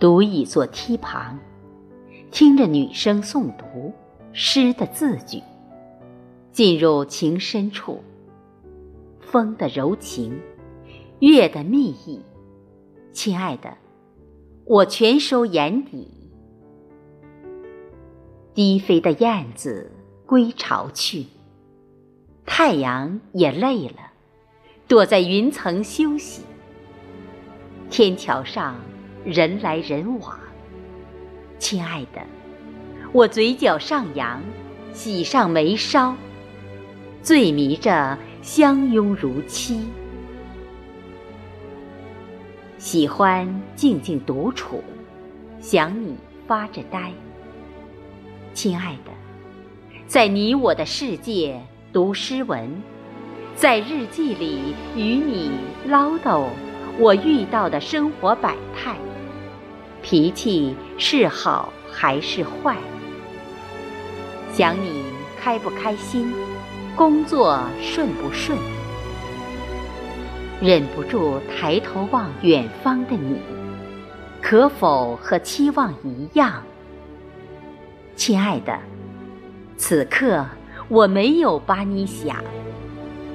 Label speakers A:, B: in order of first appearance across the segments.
A: 独倚坐梯旁，听着女生诵读诗的字句，进入情深处。风的柔情，月的蜜意，亲爱的，我全收眼底。低飞的燕子归巢去，太阳也累了，躲在云层休息。天桥上人来人往，亲爱的，我嘴角上扬，喜上眉梢，醉迷着相拥如期。喜欢静静独处，想你发着呆。亲爱的，在你我的世界读诗文，在日记里与你唠叨我遇到的生活百态，脾气是好还是坏？想你开不开心，工作顺不顺？忍不住抬头望远方的你，可否和期望一样？亲爱的，此刻我没有把你想，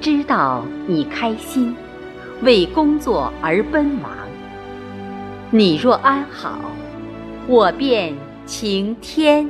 A: 知道你开心，为工作而奔忙。你若安好，我便晴天。